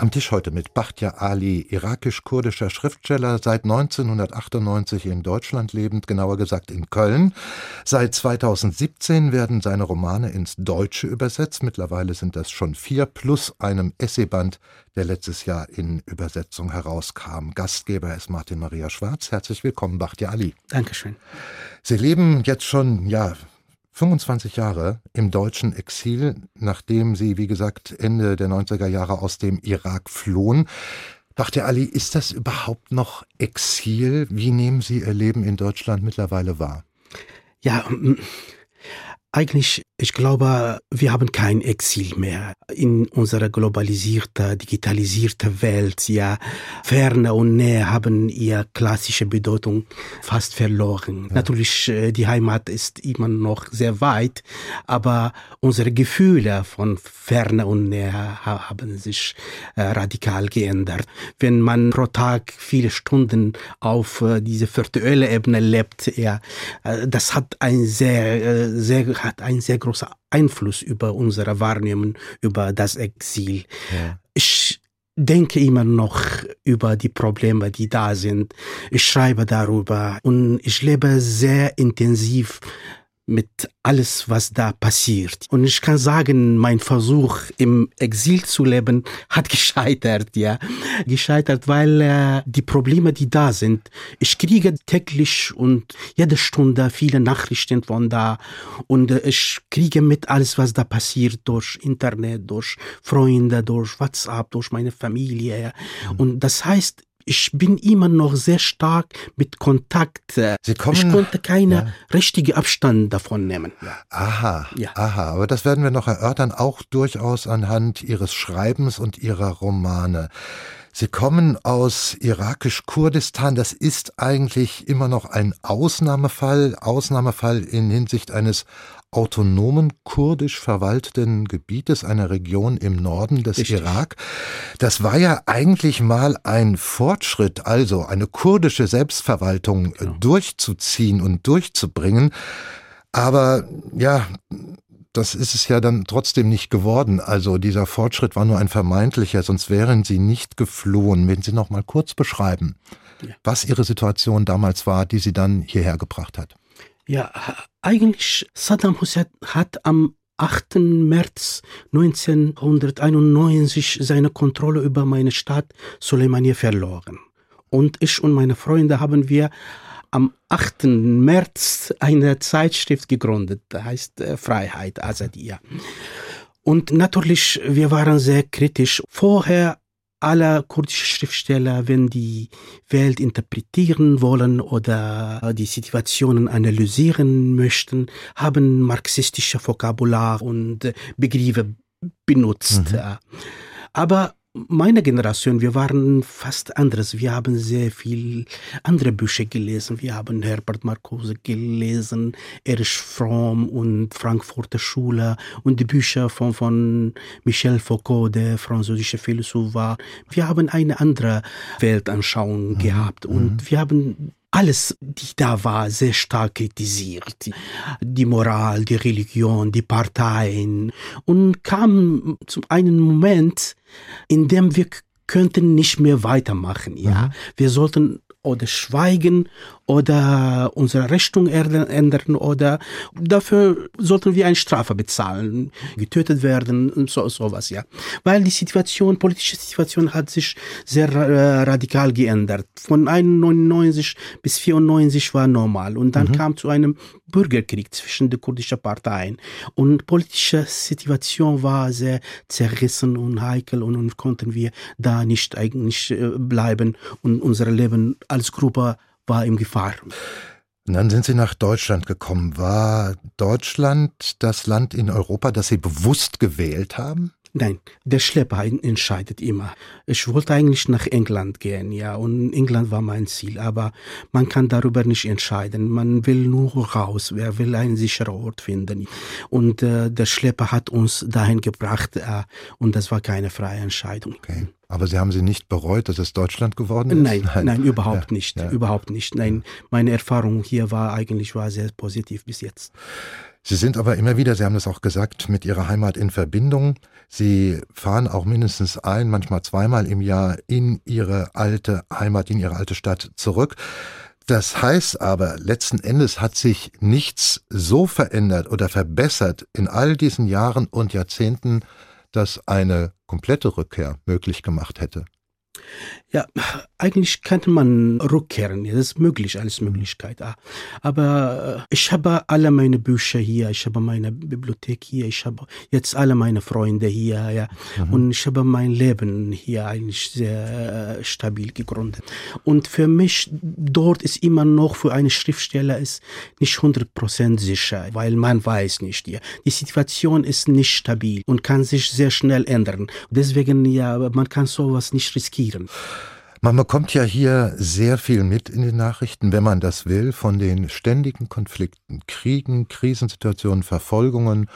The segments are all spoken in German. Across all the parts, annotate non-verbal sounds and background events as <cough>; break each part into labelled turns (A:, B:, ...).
A: am Tisch heute mit Bachtja Ali, irakisch-kurdischer Schriftsteller, seit 1998 in Deutschland lebend, genauer gesagt in Köln. Seit 2017 werden seine Romane ins Deutsche übersetzt. Mittlerweile sind das schon vier plus einem Essayband, der letztes Jahr in Übersetzung herauskam. Gastgeber ist Martin Maria Schwarz. Herzlich willkommen, Bachtja Ali.
B: Dankeschön.
A: Sie leben jetzt schon, ja, 25 Jahre im deutschen Exil, nachdem sie, wie gesagt, Ende der 90er Jahre aus dem Irak flohen. Dachte Ali, ist das überhaupt noch Exil? Wie nehmen Sie Ihr Leben in Deutschland mittlerweile wahr?
B: Ja, eigentlich, ich glaube, wir haben kein Exil mehr in unserer globalisierten, digitalisierten Welt. Ja, Ferne und Nähe haben ihre klassische Bedeutung fast verloren. Ja. Natürlich, äh, die Heimat ist immer noch sehr weit, aber unsere Gefühle von Ferne und Nähe haben sich äh, radikal geändert. Wenn man pro Tag viele Stunden auf äh, diese virtuelle Ebene lebt, ja, das hat ein sehr, sehr hat einen sehr großen Einfluss über unsere Wahrnehmung, über das Exil. Ja. Ich denke immer noch über die Probleme, die da sind. Ich schreibe darüber und ich lebe sehr intensiv mit alles, was da passiert. Und ich kann sagen, mein Versuch im Exil zu leben <laughs> hat gescheitert, ja. Gescheitert, weil äh, die Probleme, die da sind, ich kriege täglich und jede Stunde viele Nachrichten von da und äh, ich kriege mit alles, was da passiert durch Internet, durch Freunde, durch WhatsApp, durch meine Familie. Ja. Mhm. Und das heißt, ich bin immer noch sehr stark mit Kontakt.
A: Sie kommen,
B: ich konnte keine ja. richtige Abstand davon nehmen. Ja.
A: Aha, ja. aha, aber das werden wir noch erörtern, auch durchaus anhand Ihres Schreibens und Ihrer Romane. Sie kommen aus irakisch-Kurdistan. Das ist eigentlich immer noch ein Ausnahmefall, Ausnahmefall in Hinsicht eines autonomen kurdisch verwalteten Gebietes, einer Region im Norden des Richtig. Irak. Das war ja eigentlich mal ein Fortschritt, also eine kurdische Selbstverwaltung genau. durchzuziehen und durchzubringen. Aber ja, das ist es ja dann trotzdem nicht geworden. Also dieser Fortschritt war nur ein vermeintlicher, sonst wären sie nicht geflohen. Wenn Sie noch mal kurz beschreiben, ja. was Ihre Situation damals war, die Sie dann hierher gebracht hat.
B: Ja, eigentlich Saddam Hussein hat am 8. März 1991 seine Kontrolle über meine Stadt Soleimani verloren. Und ich und meine Freunde haben wir am 8. März eine Zeitschrift gegründet, heißt äh, Freiheit, Azadia. Und natürlich, wir waren sehr kritisch. Vorher alle kurdische Schriftsteller, wenn die Welt interpretieren wollen oder die Situationen analysieren möchten, haben marxistische Vokabular und Begriffe benutzt. Mhm. Aber meine Generation, wir waren fast anderes. Wir haben sehr viel andere Bücher gelesen. Wir haben Herbert Marcuse gelesen, Erich Fromm und Frankfurter Schule und die Bücher von, von Michel Foucault, der französische Philosoph war. Wir haben eine andere Weltanschauung mhm. gehabt und mhm. wir haben alles, die da war, sehr stark kritisiert. Die Moral, die Religion, die Parteien. Und kam zu einem Moment, in dem wir könnten nicht mehr weitermachen, ja. Mhm. Wir sollten oder schweigen oder unsere Richtung ändern oder dafür sollten wir eine Strafe bezahlen, getötet werden und so sowas ja, weil die Situation, politische Situation hat sich sehr äh, radikal geändert. Von 91 bis 94 war normal und dann mhm. kam zu einem Bürgerkrieg zwischen den kurdischen Parteien und politische Situation war sehr zerrissen und heikel und, und konnten wir da nicht eigentlich äh, bleiben und unser Leben als Gruppe war in Gefahr.
A: Und dann sind Sie nach Deutschland gekommen. War Deutschland das Land in Europa, das Sie bewusst gewählt haben?
B: Nein, der Schlepper entscheidet immer. Ich wollte eigentlich nach England gehen, ja, und England war mein Ziel, aber man kann darüber nicht entscheiden. Man will nur raus, wer will einen sicheren Ort finden. Und äh, der Schlepper hat uns dahin gebracht äh, und das war keine freie Entscheidung.
A: Okay. Aber Sie haben sie nicht bereut, dass es Deutschland geworden ist?
B: Nein, nein, nein überhaupt ja, nicht, ja. überhaupt nicht. Nein, meine Erfahrung hier war eigentlich war sehr positiv bis jetzt.
A: Sie sind aber immer wieder, Sie haben das auch gesagt, mit Ihrer Heimat in Verbindung. Sie fahren auch mindestens ein, manchmal zweimal im Jahr in Ihre alte Heimat, in Ihre alte Stadt zurück. Das heißt aber, letzten Endes hat sich nichts so verändert oder verbessert in all diesen Jahren und Jahrzehnten, dass eine komplette Rückkehr möglich gemacht hätte.
B: Ja, eigentlich könnte man rückkehren. Das ist möglich, alles Möglichkeit. Aber äh, ich habe alle meine Bücher hier, ich habe meine Bibliothek hier, ich habe jetzt alle meine Freunde hier, ja. Mhm. Und ich habe mein Leben hier eigentlich sehr äh, stabil gegründet. Und für mich dort ist immer noch für einen Schriftsteller ist nicht 100% sicher, weil man weiß nicht. Ja. Die Situation ist nicht stabil und kann sich sehr schnell ändern. Deswegen, ja, man kann sowas nicht riskieren.
A: Man bekommt ja hier sehr viel mit in den Nachrichten, wenn man das will, von den ständigen Konflikten, Kriegen, Krisensituationen, Verfolgungen,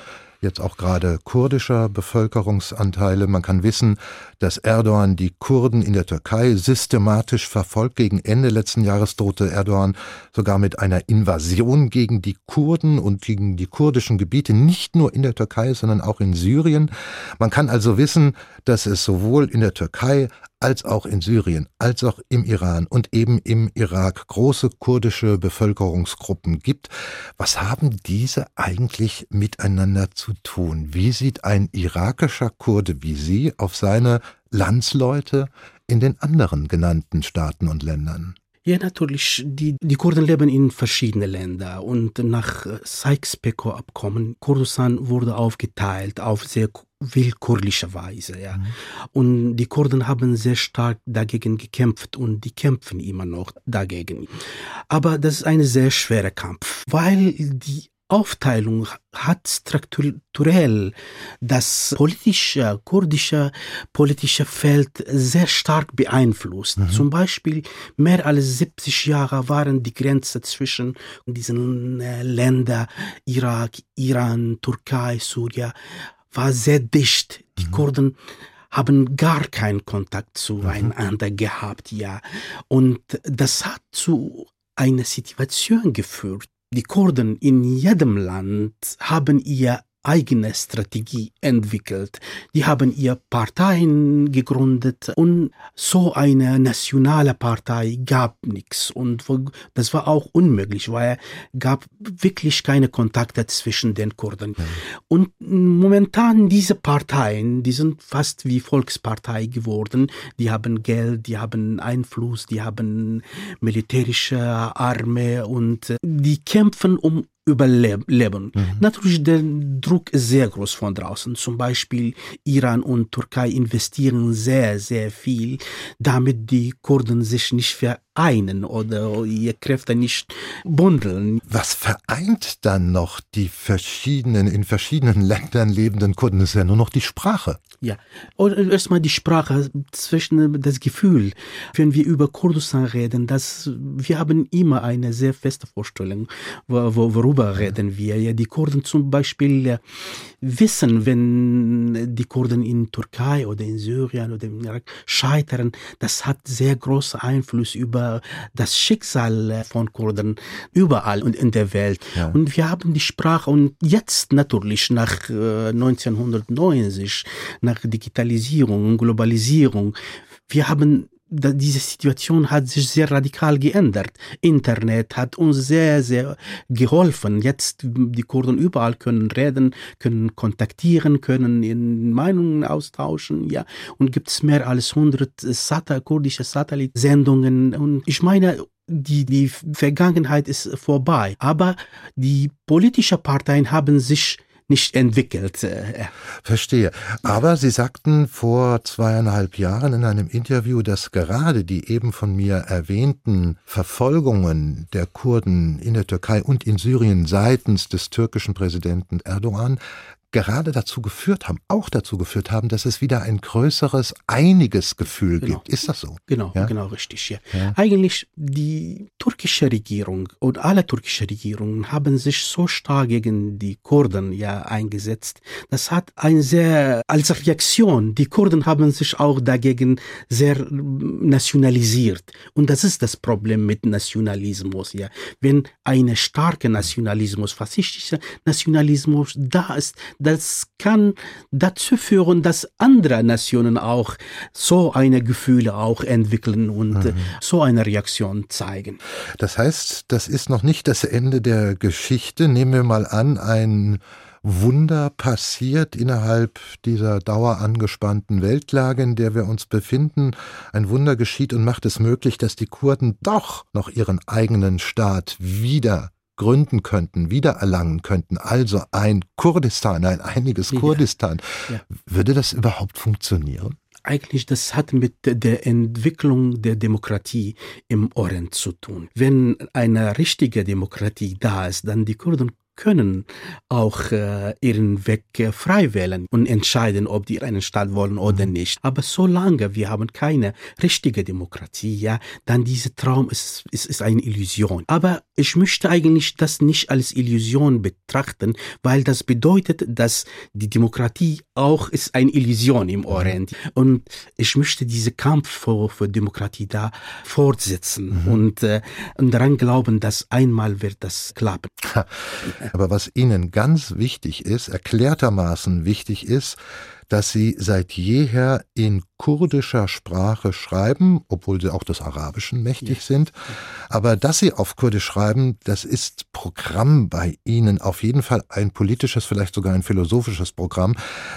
A: jetzt auch gerade kurdischer Bevölkerungsanteile. Man kann wissen, dass Erdogan die Kurden in der Türkei systematisch verfolgt. Gegen Ende letzten Jahres drohte Erdogan sogar mit einer Invasion gegen die Kurden und gegen die kurdischen Gebiete, nicht nur in der Türkei, sondern auch in Syrien. Man kann also wissen, dass es sowohl in der Türkei als auch in Syrien, als auch im Iran und eben im Irak große kurdische Bevölkerungsgruppen gibt. Was haben diese eigentlich miteinander zu tun? Wie sieht ein irakischer Kurde wie Sie auf seine Landsleute in den anderen genannten Staaten und Ländern?
B: Ja, natürlich. Die, die Kurden leben in verschiedenen Ländern und nach Sykes-Picot-Abkommen, Kurdistan wurde aufgeteilt auf sehr willkürliche Weise. Ja. Mhm. Und die Kurden haben sehr stark dagegen gekämpft und die kämpfen immer noch dagegen. Aber das ist ein sehr schwerer Kampf, weil die Aufteilung hat strukturell das politische, kurdische politische Feld sehr stark beeinflusst. Mhm. Zum Beispiel mehr als 70 Jahre waren die Grenzen zwischen diesen äh, Ländern, Irak, Iran, Türkei, Syrien, war sehr dicht. Die mhm. Kurden haben gar keinen Kontakt zueinander mhm. gehabt, ja. Und das hat zu einer Situation geführt, die Kurden in jedem Land haben ihr eigene Strategie entwickelt. Die haben ihr Parteien gegründet und so eine nationale Partei gab nichts und das war auch unmöglich, weil es gab wirklich keine Kontakte zwischen den Kurden. Mhm. Und momentan diese Parteien, die sind fast wie Volkspartei geworden. Die haben Geld, die haben Einfluss, die haben militärische Armee und die kämpfen um überleben. Mhm. Natürlich, der Druck ist sehr groß von draußen. Zum Beispiel Iran und Türkei investieren sehr, sehr viel, damit die Kurden sich nicht vereinen oder ihre Kräfte nicht bundeln.
A: Was vereint dann noch die verschiedenen, in verschiedenen Ländern lebenden Kurden? Das ist ja nur noch die Sprache.
B: Ja, erstmal die Sprache zwischen das Gefühl, wenn wir über Kurdistan reden, dass wir haben immer eine sehr feste Vorstellung, worüber reden wir. Ja, die Kurden zum Beispiel wissen, wenn die Kurden in Türkei oder in Syrien oder im Irak scheitern, das hat sehr großen Einfluss über das Schicksal von Kurden überall und in der Welt. Ja. Und wir haben die Sprache und jetzt natürlich nach 1990, nach nach Digitalisierung und Globalisierung. Wir haben diese Situation hat sich sehr radikal geändert. Internet hat uns sehr, sehr geholfen. Jetzt die Kurden überall können reden, können kontaktieren, können in Meinungen austauschen, ja. Und gibt es mehr als 100 Sata kurdische Satellitsendungen. Und ich meine, die, die Vergangenheit ist vorbei. Aber die politischen Parteien haben sich nicht entwickelt. Äh,
A: Verstehe. Aber Sie sagten vor zweieinhalb Jahren in einem Interview, dass gerade die eben von mir erwähnten Verfolgungen der Kurden in der Türkei und in Syrien seitens des türkischen Präsidenten Erdogan gerade dazu geführt haben, auch dazu geführt haben, dass es wieder ein größeres, einiges Gefühl
B: Genau.
A: gibt. Ist das so?
B: Genau,
A: Ja?
B: genau richtig. Ja.
A: Ja.
B: Eigentlich die türkische Regierung und alle türkische Regierungen haben sich so stark gegen die Kurden ja eingesetzt. Das hat ein sehr als Reaktion. Die Kurden haben sich auch dagegen sehr nationalisiert und das ist das Problem mit Nationalismus. Ja, wenn eine starke Nationalismus, faschistischer Nationalismus da ist, das kann dazu führen, dass andere Nationen auch so eine Gefühle auch entwickeln und äh, so eine Reaktion zeigen.
A: Das heißt, das ist noch nicht das Ende der Geschichte. Nehmen wir mal an, ein Wunder passiert innerhalb dieser dauerangespannten Weltlage, in der wir uns befinden. Ein Wunder geschieht und macht es möglich, dass die Kurden doch noch ihren eigenen Staat wieder gründen könnten, wiedererlangen könnten, also ein Kurdistan, ein einiges
B: Ja.
A: Kurdistan.
B: Ja.
A: Würde das überhaupt funktionieren?
B: Eigentlich, das hat mit der Entwicklung der Demokratie im Orient zu tun. Wenn eine richtige Demokratie da ist, dann die Kurden können auch äh, ihren Weg äh, frei wählen und entscheiden, ob die einen Staat wollen oder nicht. Aber solange wir haben keine richtige Demokratie, ja, dann dieser Traum ist, ist, ist eine Illusion. Aber ich möchte eigentlich das nicht als Illusion betrachten, weil das bedeutet, dass die Demokratie auch ist eine Illusion im Orient. Und ich möchte diesen Kampf für, für Demokratie da fortsetzen und, äh, und daran glauben, dass einmal wird das klappen. <laughs>
A: Aber was Ihnen ganz wichtig ist, erklärtermaßen wichtig ist, dass Sie seit jeher in kurdischer Sprache schreiben, obwohl Sie auch des Arabischen mächtig sind. Aber dass Sie auf Kurdisch schreiben, das ist Programm bei Ihnen. Auf jeden Fall ein politisches, vielleicht sogar ein philosophisches Programm,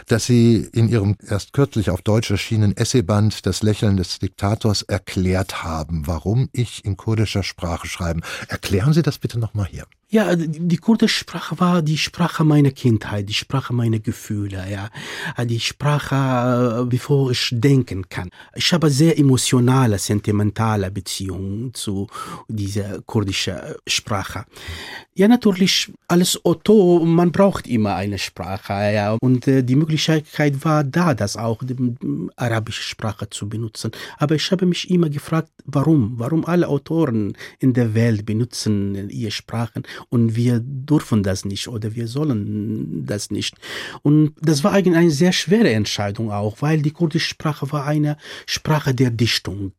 A: dass Sie in Ihrem erst kürzlich auf Deutsch erschienenen Essayband Das Lächeln des Diktators erklärt haben, warum ich in kurdischer Sprache schreiben. Erklären Sie das bitte nochmal hier.
B: Ja, die die kurdische Sprache war die Sprache meiner Kindheit, die Sprache meiner Gefühle, ja. Die Sprache, äh, bevor ich denken kann. Ich habe sehr emotionale, sentimentale Beziehungen zu dieser kurdischen Sprache. Ja, natürlich, als Otto, man braucht immer eine Sprache, ja. Und äh, die Möglichkeit war da, das auch die mm, arabische Sprache zu benutzen. Aber ich habe mich immer gefragt, warum? Warum alle Autoren in der Welt benutzen ihre Sprachen und wir dürfen das nicht oder wir sollen das nicht. Und das war eigentlich eine sehr schwere Entscheidung auch, weil die kurdische Sprache war eine Sprache der Dichtung.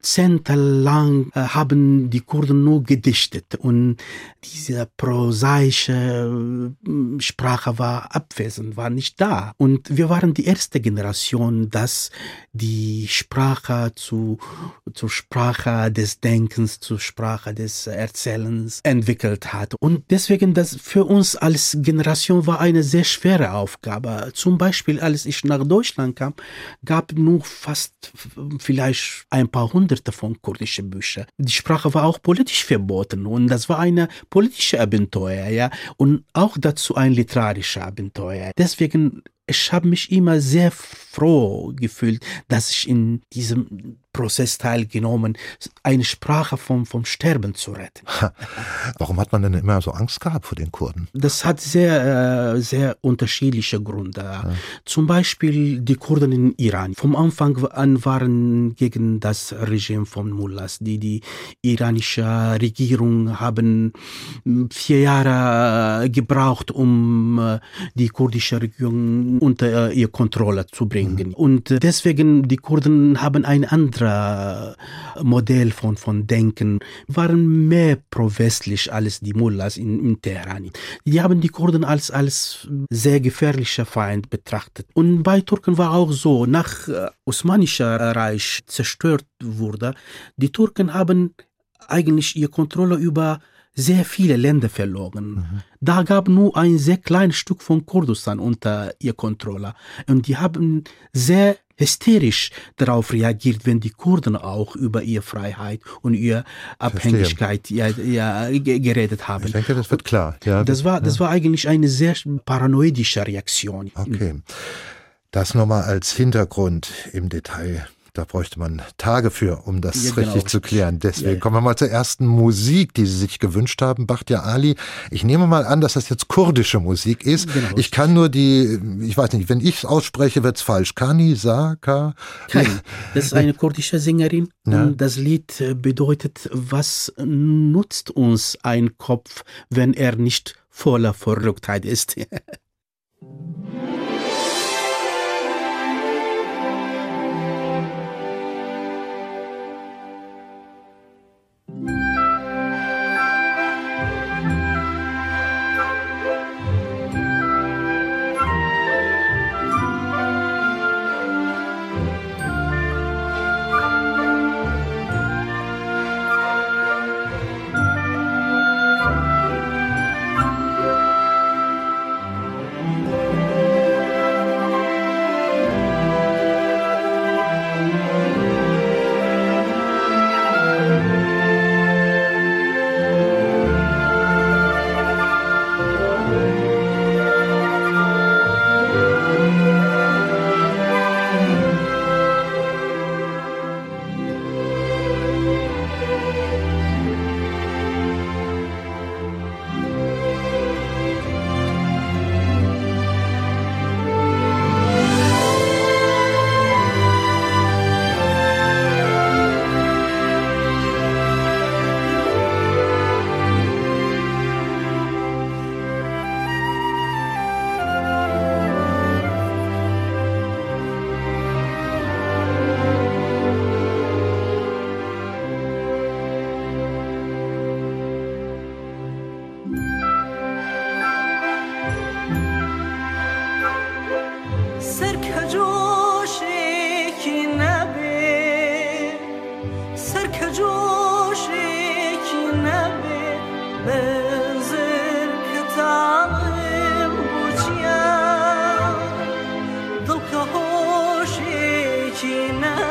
B: Jahrzehntelang äh, haben die Kurden nur gedichtet und diese prosaische äh, Sprache war abwesend, war nicht da. Und wir waren die erste Generation, das die Sprache zu, zur Sprache des Denkens, zur Sprache des Erzählens entwickelt hat. Und deswegen, das für uns als Generation war eine sehr schwere Aufgabe. Zum Beispiel, als ich nach Deutschland kam, gab nur fast vielleicht ein paar hunderte von kurdischen Büchern. Die Sprache war auch politisch verboten und das war eine politische Abenteuer, ja, und auch dazu ein literarischer Abenteuer. Deswegen ich habe mich immer sehr froh gefühlt, dass ich in diesem Prozess teilgenommen, eine Sprache vom, vom Sterben zu retten.
A: Warum hat man denn immer so Angst gehabt vor den Kurden?
B: Das hat sehr, äh, sehr unterschiedliche Gründe. Ja. Zum Beispiel die Kurden in Iran. Vom Anfang an waren gegen das Regime von Mullahs. Die, die iranische Regierung haben vier Jahre gebraucht, um die kurdische Regierung unter ihre Kontrolle zu bringen. Mhm. Und deswegen die Kurden haben ein anderes Modell von, von Denken, waren mehr pro-westlich als die Mullahs in, in Teheran. Die haben die Kurden als, als sehr gefährlicher Feind betrachtet. Und bei Turken war auch so, nach äh, Osmanischer Reich zerstört wurde, die Turken haben eigentlich ihre Kontrolle über sehr viele Länder verloren. Mhm. Da gab nur ein sehr kleines Stück von Kurdistan unter ihr Kontrolle. Und die haben sehr hysterisch darauf reagiert, wenn die Kurden auch über ihre Freiheit und ihre Abhängigkeit ja, ja, geredet haben.
A: Ich denke, das wird klar. Ja,
B: das, war, das war eigentlich eine sehr paranoidische Reaktion.
A: Okay. Das nochmal als Hintergrund im Detail Da bräuchte man Tage für, um das
B: Ja, genau.
A: richtig zu klären. Deswegen
B: Ja, ja.
A: kommen wir mal zur ersten Musik, die Sie sich gewünscht haben, Bachtja Ali. Ich nehme mal an, dass das jetzt kurdische Musik ist.
B: Genau.
A: Ich kann nur die, ich weiß nicht, wenn ich es ausspreche, wird's falsch. Kani, Saka?
B: Kali, das ist eine <laughs> kurdische Sängerin. Das Lied äh, bedeutet, was nutzt uns ein Kopf, wenn er nicht voller Verrücktheit ist? <laughs>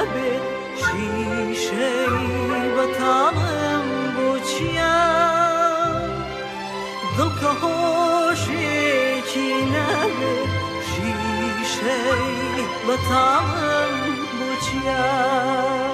C: نەبێ شیشەی بەتاڵم بچیا دڵکە هۆشێکی نەبێ شیشەی بەتاڵم بچیا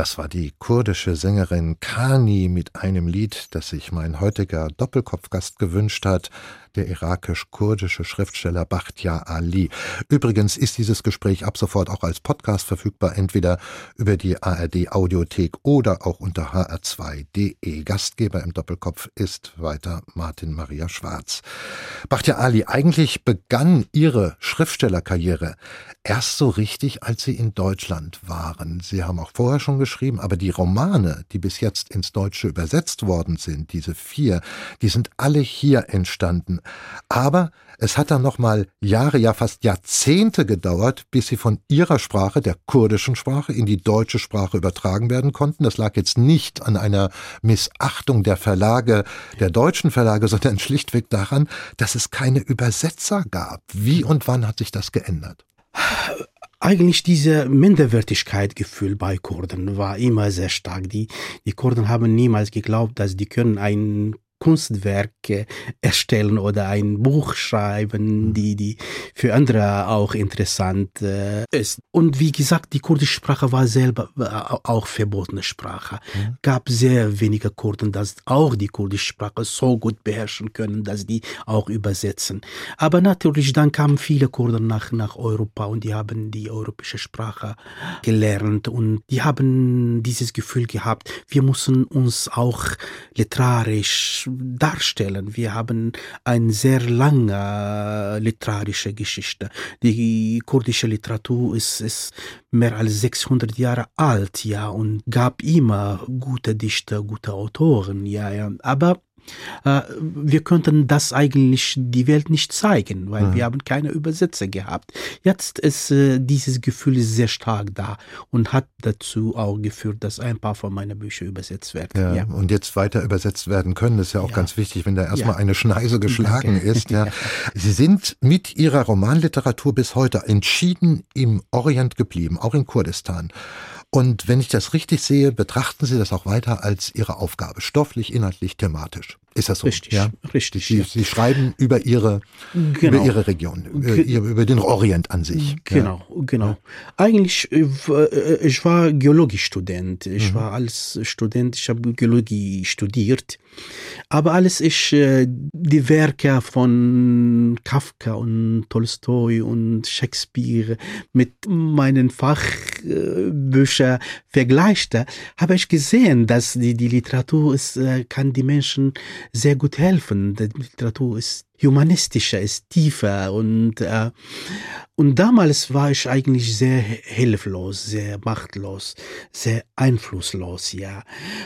A: Das war die kurdische Sängerin Kani mit einem Lied, das sich mein heutiger Doppelkopfgast gewünscht hat, der irakisch-kurdische Schriftsteller Bachtiyar Ali. Übrigens ist dieses Gespräch ab sofort auch als Podcast verfügbar, entweder über die ARD Audiothek oder auch unter hr2.de. Gastgeber im Doppelkopf ist weiter Martin Maria Schwarz. Bachtiyar Ali, eigentlich begann ihre Schriftstellerkarriere erst so richtig, als sie in Deutschland waren. Sie haben auch vorher schon geschrieben, aber die Romane, die bis jetzt ins Deutsche übersetzt worden sind, diese vier, die sind alle hier entstanden. Aber es hat dann noch mal Jahre, ja fast Jahrzehnte gedauert, bis sie von ihrer Sprache, der kurdischen Sprache, in die deutsche Sprache übertragen werden konnten. Das lag jetzt nicht an einer Missachtung der Verlage, der deutschen Verlage, <laughs> sondern schlichtweg daran, dass es keine Übersetzer gab. Wie und wann hat sich das geändert?
B: eigentlich diese Minderwertigkeitsgefühl bei Kurden war immer sehr stark. Die, die Kurden haben niemals geglaubt, dass die können ein Kunstwerke erstellen oder ein Buch schreiben, mhm. die, die für andere auch interessant äh, ist. Und wie gesagt, die kurdische Sprache war selber auch verbotene Sprache. Mhm. Gab sehr wenige Kurden, dass auch die kurdische Sprache so gut beherrschen können, dass die auch übersetzen. Aber natürlich, dann kamen viele Kurden nach, nach Europa und die haben die europäische Sprache gelernt und die haben dieses Gefühl gehabt, wir müssen uns auch literarisch darstellen. Wir haben eine sehr lange literarische Geschichte. Die kurdische Literatur ist, ist mehr als 600 Jahre alt, ja, und gab immer gute Dichter, gute Autoren, ja, ja. Aber äh, wir könnten das eigentlich die Welt nicht zeigen, weil mhm. wir haben keine Übersetzer gehabt. Jetzt ist äh, dieses Gefühl sehr stark da und hat dazu auch geführt, dass ein paar von meinen Büchern übersetzt werden.
A: Ja, ja. Und jetzt weiter übersetzt werden können, ist ja auch ja. ganz wichtig, wenn da erstmal eine Schneise geschlagen Danke. ist. <laughs> Sie sind mit Ihrer Romanliteratur bis heute entschieden im Orient geblieben, auch in Kurdistan. Und wenn ich das richtig sehe, betrachten Sie das auch weiter als Ihre Aufgabe, stofflich, inhaltlich, thematisch. Ist das so?
B: Richtig, ja? richtig.
A: Sie, ja. Sie schreiben über Ihre, genau. über Ihre Region, über, über, den Orient an sich.
B: Genau, ja. genau. Eigentlich, äh, äh, ich war Geologiestudent. Ich mhm. war als Student, ich habe Geologie studiert. Aber alles ist äh, die Werke von Kafka und Tolstoi und Shakespeare mit meinen Fachbüchern vergleichte, habe ich gesehen, dass die, die Literatur ist, kann die Menschen sehr gut helfen. Die Literatur ist humanistischer, ist tiefer und, äh, und damals war ich eigentlich sehr hilflos, sehr machtlos, sehr einflusslos, ja.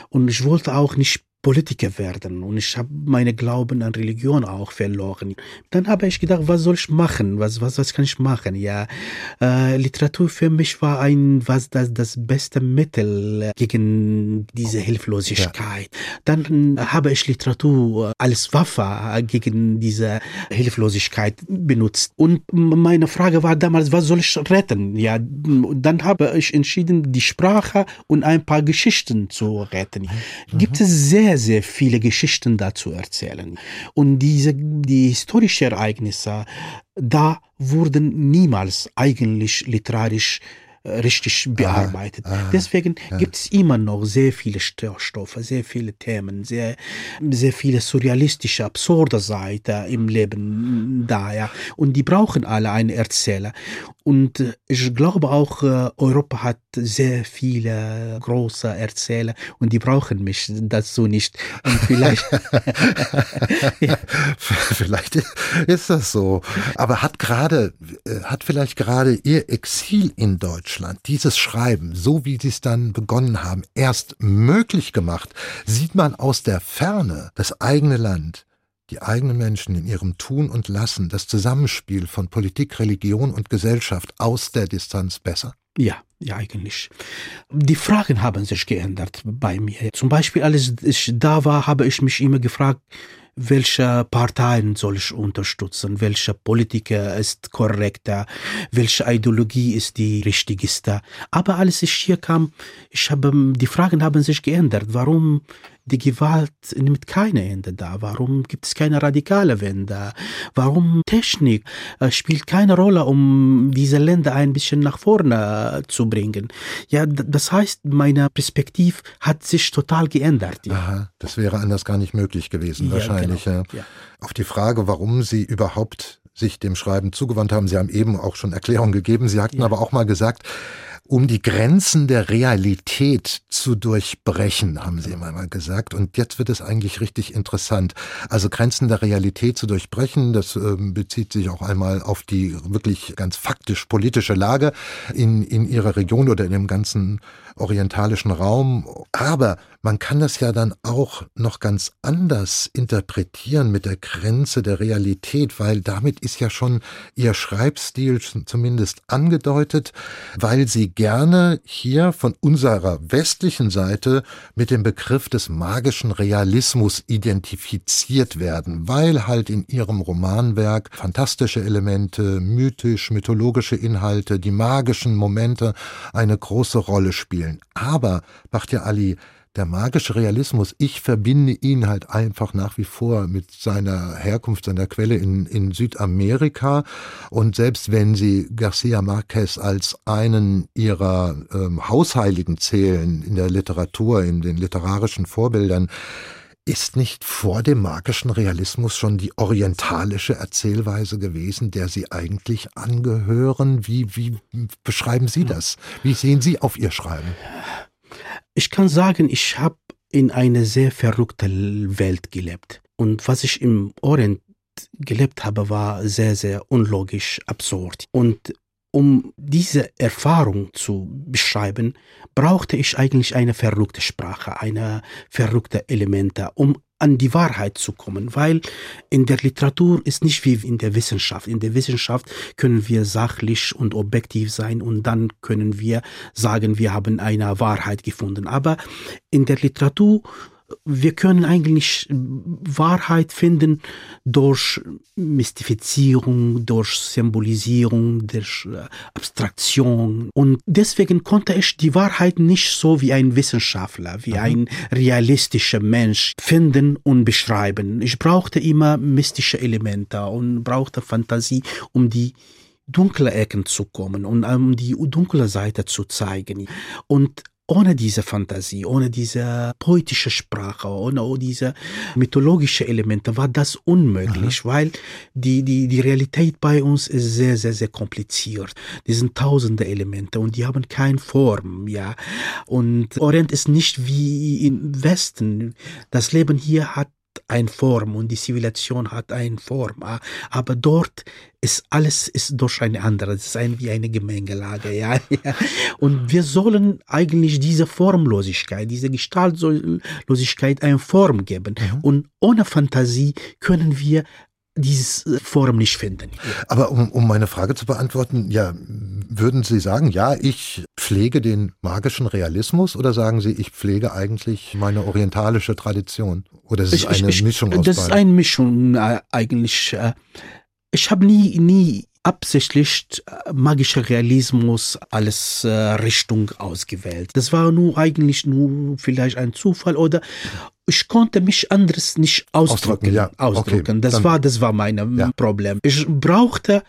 B: Und ich wollte auch nicht Politiker werden und ich habe meine Glauben an Religion auch verloren. Dann habe ich gedacht, was soll ich machen? Was, was, was kann ich machen? Ja, äh, Literatur für mich war ein, was das, das beste Mittel gegen diese Hilflosigkeit. Ja. Dann habe ich Literatur als Waffe gegen diese Hilflosigkeit benutzt. Und meine Frage war damals, was soll ich retten? Ja, dann habe ich entschieden, die Sprache und ein paar Geschichten zu retten. Mhm. Gibt es sehr sehr, sehr viele Geschichten dazu erzählen. Und diese, die historischen Ereignisse, da wurden niemals eigentlich literarisch äh, richtig bearbeitet.
A: ah,
B: Deswegen
A: ja.
B: gibt es immer noch sehr viele Störstoffe, sehr viele Themen, sehr, sehr viele surrealistische, absurde Seiten im Leben da. Ja. Und die brauchen alle einen Erzähler. Und äh, ich glaube auch, äh, Europa hat sehr viele große Erzähler und die brauchen mich dazu nicht. Und vielleicht, <laughs> <laughs>
A: Vielleicht ist das so. Aber hat gerade, äh, hat vielleicht gerade Ihr Exil in Deutschland, dieses Schreiben, so wie Sie es dann begonnen haben, erst möglich gemacht? Sieht man aus der Ferne das eigene Land, die eigenen Menschen in ihrem Tun und Lassen, das Zusammenspiel von Politik, Religion und Gesellschaft aus der Distanz besser?
B: Ja, ja, eigentlich. Die Fragen haben sich geändert bei mir. Zum Beispiel, als ich da war, habe ich mich immer gefragt, welche Parteien soll ich unterstützen, welcher Politiker ist korrekter, welche Ideologie ist die richtigste. Aber als ich hier kam, ich habe, die Fragen haben sich geändert. Warum die Gewalt nimmt keine Ende da? Warum gibt es keine radikale Wende? Warum Technik äh, spielt keine Rolle, um diese Länder ein bisschen nach vorne äh, zu bringen? Ja, das heißt, meine Perspektive hat sich total geändert. Ja.
A: Aha, das wäre anders gar nicht möglich gewesen,
B: Ja,
A: wahrscheinlich.
B: genau.
A: Ja. Auf die Frage, warum Sie überhaupt sich dem Schreiben zugewandt haben, Sie haben eben auch schon Erklärung gegeben, Sie hatten aber auch mal gesagt, um die Grenzen der Realität zu durchbrechen, haben Sie immer mal gesagt. Und jetzt wird es eigentlich richtig interessant. Also Grenzen der Realität zu durchbrechen, das ähm, bezieht sich auch einmal auf die wirklich ganz faktisch politische Lage in, in Ihrer Region oder in dem ganzen orientalischen Raum. Aber man kann das ja dann auch noch ganz anders interpretieren mit der Grenze der Realität, weil damit ist ja schon Ihr Schreibstil zumindest angedeutet, weil Sie gerne hier von unserer westlichen Seite mit dem Begriff des magischen Realismus identifiziert werden, weil halt in Ihrem Romanwerk fantastische Elemente, mythisch-mythologische Inhalte, die magischen Momente eine große Rolle spielen. Aber, Bachtia Ali, der magische Realismus, ich verbinde ihn halt einfach nach wie vor mit seiner Herkunft, seiner Quelle in, in Südamerika. Und selbst wenn Sie Garcia Marquez als einen ihrer ähm, Hausheiligen zählen in der Literatur, in den literarischen Vorbildern, ist nicht vor dem magischen Realismus schon die orientalische Erzählweise gewesen, der Sie eigentlich angehören? Wie, wie beschreiben Sie das? Wie sehen Sie auf Ihr Schreiben?
B: Ich kann sagen, ich habe in einer sehr verrückten Welt gelebt. Und was ich im Orient gelebt habe, war sehr, sehr unlogisch, absurd. Und um diese Erfahrung zu beschreiben, brauchte ich eigentlich eine verrückte Sprache, eine verrückte Elemente, um an die Wahrheit zu kommen, weil in der Literatur ist nicht wie in der Wissenschaft. In der Wissenschaft können wir sachlich und objektiv sein und dann können wir sagen, wir haben eine Wahrheit gefunden. Aber in der Literatur wir können eigentlich Wahrheit finden durch Mystifizierung, durch Symbolisierung, durch äh, Abstraktion. Und deswegen konnte ich die Wahrheit nicht so wie ein Wissenschaftler, wie ein realistischer Mensch finden und beschreiben. Ich brauchte immer mystische Elemente und brauchte Fantasie, um die dunkle Ecken zu kommen und um die dunkle Seite zu zeigen. Und ohne diese Fantasie, ohne diese poetische Sprache, ohne diese mythologische Elemente war das unmöglich, weil die, die, die Realität bei uns ist sehr, sehr, sehr kompliziert. Die sind tausende Elemente und die haben keine Form, ja. Und Orient ist nicht wie im Westen. Das Leben hier hat eine Form und die Zivilisation hat eine Form, aber dort ist alles ist durch eine andere. Es ist ein, wie eine Gemengelage, ja, <laughs> ja. Und wir sollen eigentlich diese Formlosigkeit, diese Gestaltlosigkeit eine Form geben. Und ohne Fantasie können wir diese Form nicht finden.
A: Aber um, um meine Frage zu beantworten, ja, würden Sie sagen, ja, ich pflege den magischen Realismus oder sagen Sie, ich pflege eigentlich meine orientalische Tradition? Oder ist es eine
B: ich,
A: Mischung aus
B: Das
A: beiden?
B: ist eine Mischung äh, eigentlich. Äh, ich habe nie, nie absichtlich äh, magischer Realismus als äh, Richtung ausgewählt. Das war nur eigentlich nur vielleicht ein Zufall oder ich konnte mich anderes nicht ausdrücken.
A: Ausdrücken, ja.
B: ausdrücken.
A: Okay,
B: das war das war mein ähm,
A: Ja.
B: Problem. Ich brauchte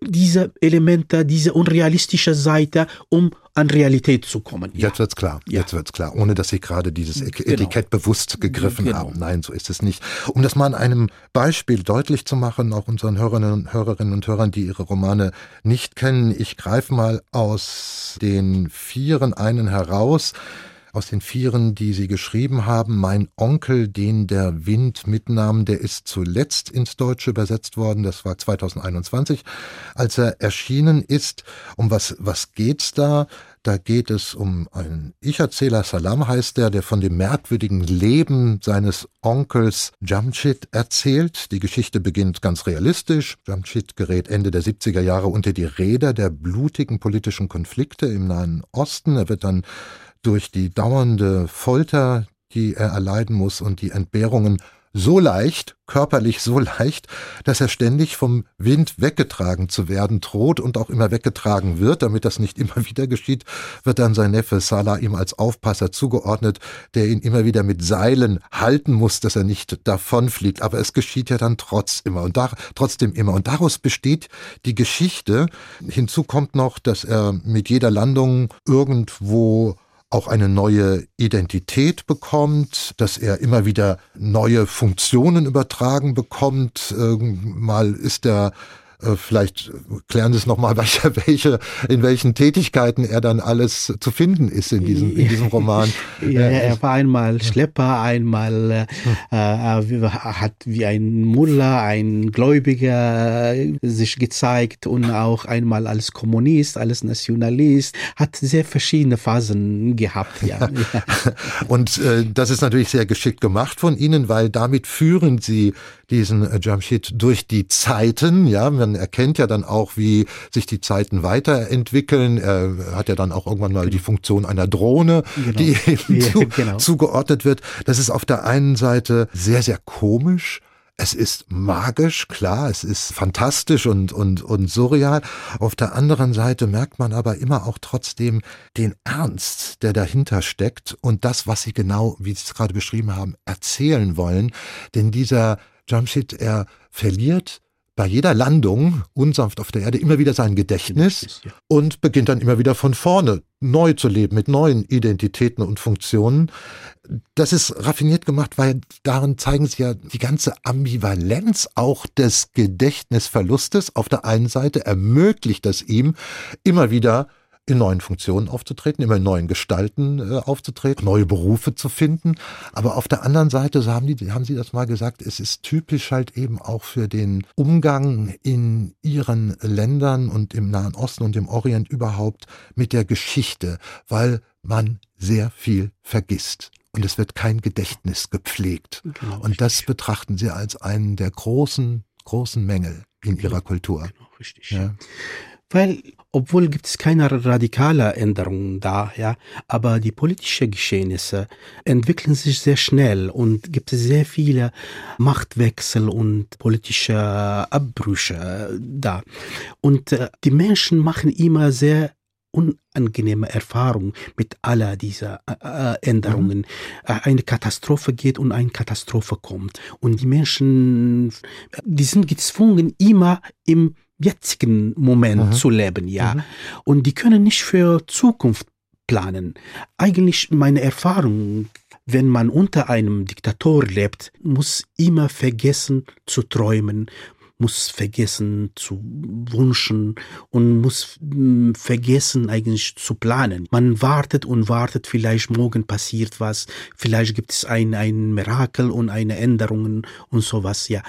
B: diese Elemente, diese unrealistische Seite, um an Realität zu kommen. Ja.
A: Jetzt wird's klar.
B: Ja.
A: Jetzt wird's klar. Ohne dass Sie gerade dieses
B: Genau.
A: Etikett bewusst gegriffen
B: Genau.
A: haben. Nein, so ist es nicht. Um das mal an einem Beispiel deutlich zu machen, auch unseren Hörerinnen und Hörerinnen und Hörern, die ihre Romane nicht kennen, ich greife mal aus den Vieren einen heraus. Aus den Vieren, die Sie geschrieben haben, mein Onkel, den der Wind mitnahm, der ist zuletzt ins Deutsche übersetzt worden. Das war 2021, als er erschienen ist. Um was, was geht's da? Da geht es um einen Ich-Erzähler, Salam heißt der, der von dem merkwürdigen Leben seines Onkels Jamshid erzählt. Die Geschichte beginnt ganz realistisch. Jamshid gerät Ende der 70er Jahre unter die Räder der blutigen politischen Konflikte im Nahen Osten. Er wird dann durch die dauernde Folter, die er erleiden muss und die Entbehrungen so leicht, körperlich so leicht, dass er ständig vom Wind weggetragen zu werden droht und auch immer weggetragen wird. Damit das nicht immer <laughs> wieder geschieht, wird dann sein Neffe Salah ihm als Aufpasser zugeordnet, der ihn immer wieder mit Seilen halten muss, dass er nicht davonfliegt. Aber es geschieht ja dann trotz immer und da, trotzdem immer. Und daraus besteht die Geschichte. Hinzu kommt noch, dass er mit jeder Landung irgendwo auch eine neue Identität bekommt, dass er immer wieder neue Funktionen übertragen bekommt. Mal ist er Vielleicht klären Sie es nochmal, <laughs> welche, welche, in welchen Tätigkeiten er dann alles zu finden ist in diesem, in diesem Roman. <laughs>
B: Ja,
A: Äh,
B: er war einmal Schlepper, einmal äh, äh, er hat wie ein Mullah, ein Gläubiger äh, sich gezeigt und auch einmal als Kommunist, als Nationalist, hat sehr verschiedene Phasen gehabt. Ja, ja. <laughs>
A: Und äh, das ist natürlich sehr geschickt gemacht von Ihnen, weil damit führen Sie diesen äh, Jamshid durch die Zeiten. Ja, man erkennt ja dann auch, wie sich die Zeiten weiterentwickeln. Er hat ja dann auch irgendwann mal die Funktion einer Drohne,
B: Genau.
A: die <laughs> ihm
B: Ja,
A: zu,
B: genau.
A: zugeordnet wird. Das ist auf der einen Seite sehr, sehr komisch. Es ist magisch, klar, es ist fantastisch und, und, und surreal. Auf der anderen Seite merkt man aber immer auch trotzdem den Ernst, der dahinter steckt und das, was sie genau, wie Sie es gerade beschrieben haben, erzählen wollen. Denn dieser Jamshid, er verliert bei jeder Landung unsanft auf der Erde immer wieder sein Gedächtnis und beginnt dann immer wieder von vorne neu zu leben mit neuen Identitäten und Funktionen. Das ist raffiniert gemacht, weil darin zeigen sie ja die ganze Ambivalenz auch des Gedächtnisverlustes. Auf der einen Seite ermöglicht es ihm, immer wieder in neuen Funktionen aufzutreten, immer in neuen Gestalten äh, aufzutreten, neue Berufe zu finden. Aber auf der anderen Seite, so haben, die, haben Sie das mal gesagt, es ist typisch halt eben auch für den Umgang in Ihren Ländern und im Nahen Osten und im Orient überhaupt mit der Geschichte, weil man sehr viel vergisst. Und es wird kein Gedächtnis gepflegt.
B: Genau,
A: Und das
B: richtig.
A: betrachten Sie als einen der großen, großen Mängel in Ihrer Kultur.
B: Genau, richtig.
A: Ja.
B: Weil, obwohl gibt es keine radikale Änderungen da, ja, aber die politischen Geschehnisse entwickeln sich sehr schnell und gibt es sehr viele Machtwechsel und politische Abbrüche da. Und äh, die Menschen machen immer sehr unangenehme Erfahrungen mit aller dieser äh, äh, Änderungen. Äh, Eine Katastrophe geht und eine Katastrophe kommt. Und die Menschen, die sind gezwungen, immer im jetzigen Moment
A: Mhm.
B: zu leben, ja.
A: Mhm.
B: Und die können nicht für Zukunft planen. Eigentlich meine Erfahrung, wenn man unter einem Diktator lebt, muss immer vergessen zu träumen, muss vergessen zu wünschen und muss mm, vergessen eigentlich zu planen. Man wartet und wartet, vielleicht morgen passiert was, vielleicht gibt es ein, ein Mirakel und eine Änderung und sowas, ja.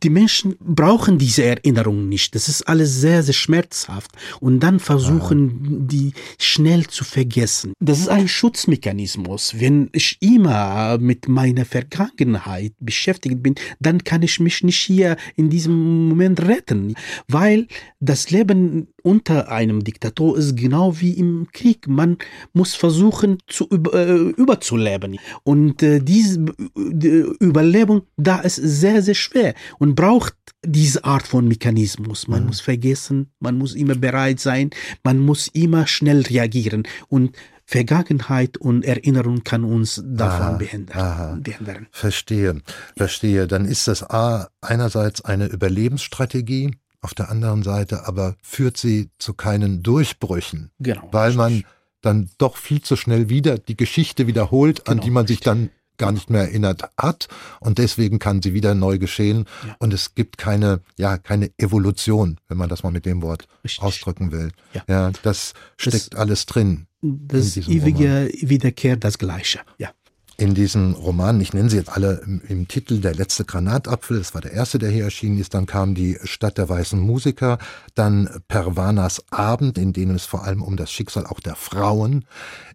B: Die Menschen brauchen diese Erinnerungen nicht. Das ist alles sehr, sehr schmerzhaft. Und dann versuchen die schnell zu vergessen. Das ist ein Schutzmechanismus. Wenn ich immer mit meiner Vergangenheit beschäftigt bin, dann kann ich mich nicht hier in diesem Moment retten, weil das Leben unter einem Diktator ist genau wie im Krieg. Man muss versuchen zu über, äh, überzuleben. Und äh, diese äh, Überlebung, da ist sehr, sehr schwer und braucht diese Art von Mechanismus. Man
A: Mhm.
B: muss vergessen, man muss immer bereit sein, man muss immer schnell reagieren. Und Vergangenheit und Erinnerung kann uns davon
A: Aha,
B: behindern.
A: aha.
B: behindern.
A: Verstehe, verstehe. Dann ist das A einerseits eine Überlebensstrategie, auf der anderen Seite aber führt sie zu keinen Durchbrüchen,
B: Genau.
A: weil man dann doch viel zu schnell wieder die Geschichte wiederholt, an
B: Genau,
A: die man sich dann gar nicht mehr erinnert hat und deswegen kann sie wieder neu geschehen
B: Ja.
A: und es gibt keine ja keine Evolution, wenn man das mal mit dem Wort
B: Richtig.
A: ausdrücken will.
B: Ja.
A: ja das steckt alles drin
B: Das ewige Wiederkehr, das Gleiche. Ja.
A: In diesen Romanen, ich nenne sie jetzt alle im, Titel Der letzte Granatapfel, das war der erste, der hier erschienen ist, dann kam die Stadt der weißen Musiker, dann Pervanas Abend, in denen es vor allem um das Schicksal auch der Frauen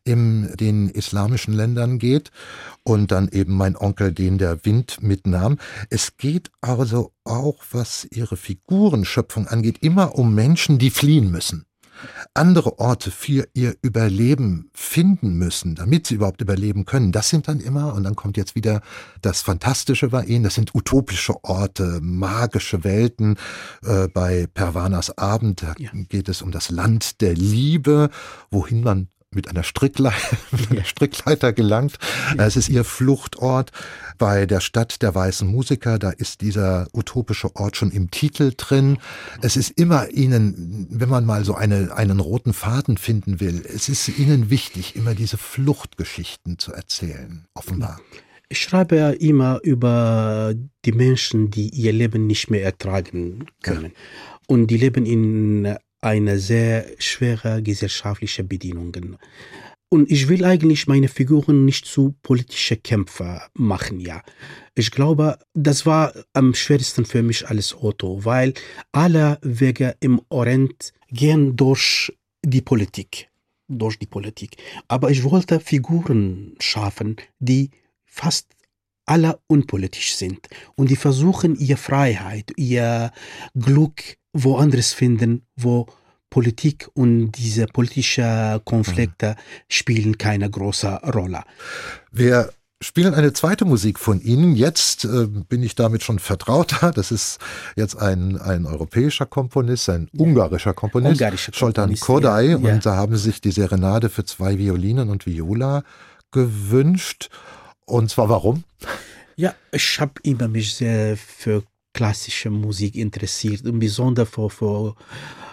A: in den islamischen Ländern geht und dann eben mein Onkel, den der Wind mitnahm. Es geht also auch, was ihre Figurenschöpfung angeht, immer um Menschen, die fliehen müssen andere Orte für ihr Überleben finden müssen, damit sie überhaupt überleben können. Das sind dann immer, und dann kommt jetzt wieder das Fantastische bei ihnen, das sind utopische Orte, magische Welten. Äh, bei Pervanas Abend da
B: Ja.
A: geht es um das Land der Liebe, wohin man mit einer, Strickle <laughs> mit einer Strickleiter gelangt. Es ist ihr Fluchtort. Bei der Stadt der weißen Musiker, da ist dieser utopische Ort schon im Titel drin. Es ist immer ihnen, wenn man mal so eine, einen roten Faden finden will, es ist ihnen wichtig, immer diese Fluchtgeschichten zu erzählen, offenbar.
B: Ich schreibe ja immer über die Menschen, die ihr Leben nicht mehr ertragen können. Und die leben in einer sehr schweren gesellschaftlichen Bedingungen. Und ich will eigentlich meine Figuren nicht zu politische Kämpfer machen, ja. Ich glaube, das war am schwersten für mich als Otto, weil alle Wege im Orient gehen durch die Politik, durch die Politik. Aber ich wollte Figuren schaffen, die fast alle unpolitisch sind und die versuchen, ihre Freiheit, ihr Glück woanders finden, wo Politik und diese politischen Konflikte spielen keine große Rolle.
A: Wir spielen eine zweite Musik von Ihnen. Jetzt äh, bin ich damit schon vertrauter. Das ist jetzt ein, ein europäischer Komponist, ein ungarischer Komponist,
B: Ungarischer
A: Scholtan Koday.
B: ja. Ja.
A: Und da haben Sie sich die Serenade für zwei Violinen und Viola gewünscht. Und zwar warum?
B: Ja, ich habe immer mich sehr für klassische Musik interessiert und besonders für, für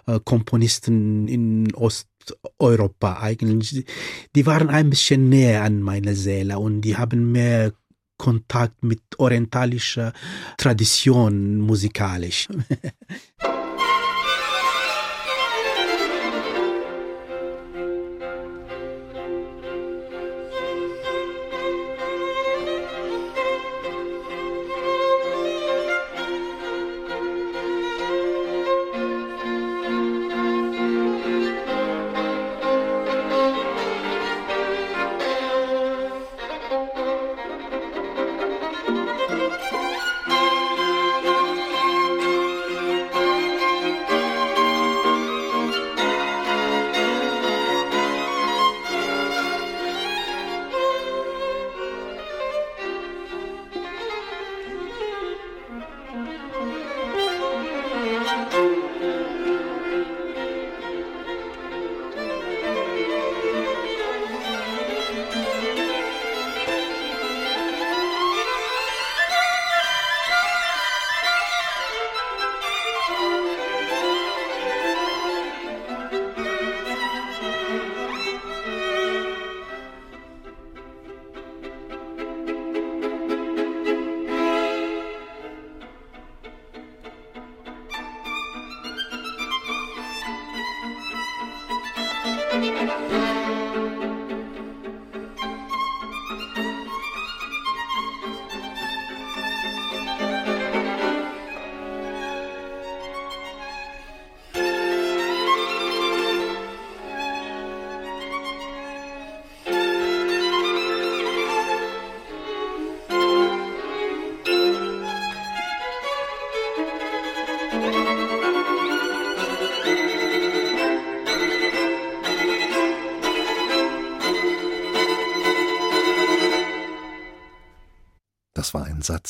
B: äh, Komponisten in Osteuropa eigentlich. Die waren ein bisschen näher an meiner Seele und die haben mehr Kontakt mit orientalischer Tradition musikalisch. <laughs>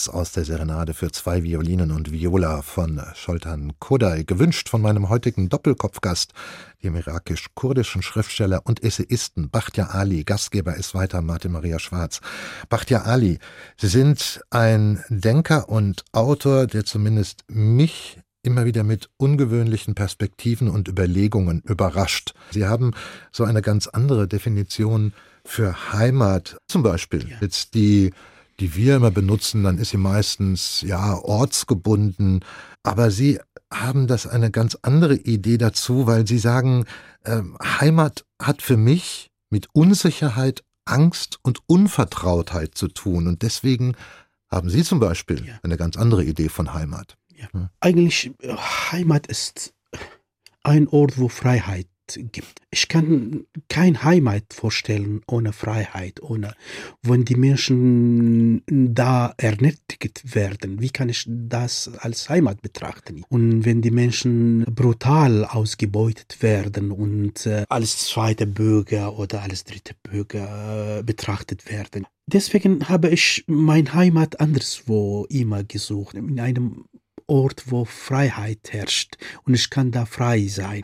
A: Satz aus der Serenade für zwei Violinen und Viola von Scholtan Koday, gewünscht von meinem heutigen Doppelkopfgast, dem irakisch-kurdischen Schriftsteller und Essayisten Bachtja Ali. Gastgeber ist weiter Martin Maria Schwarz. Bachtja Ali, Sie sind ein Denker und Autor, der zumindest mich immer wieder mit ungewöhnlichen Perspektiven und Überlegungen überrascht. Sie haben so eine ganz andere Definition für Heimat. Zum Beispiel jetzt die die wir immer benutzen, dann ist sie meistens ja ortsgebunden. Aber Sie haben das eine ganz andere Idee dazu, weil Sie sagen, äh, Heimat hat für mich mit Unsicherheit, Angst und Unvertrautheit zu tun. Und deswegen haben Sie zum Beispiel ja. eine ganz andere Idee von Heimat.
B: Ja. Hm? Eigentlich, äh, Heimat ist ein Ort, wo Freiheit gibt. Ich kann kein Heimat vorstellen ohne Freiheit, ohne, wenn die Menschen da ernächtigt werden. Wie kann ich das als Heimat betrachten? Und wenn die Menschen brutal ausgebeutet werden und äh, als zweite Bürger oder als dritte Bürger äh, betrachtet werden. Deswegen habe ich mein Heimat anderswo immer gesucht, in einem Ort, wo Freiheit herrscht und ich kann da frei sein.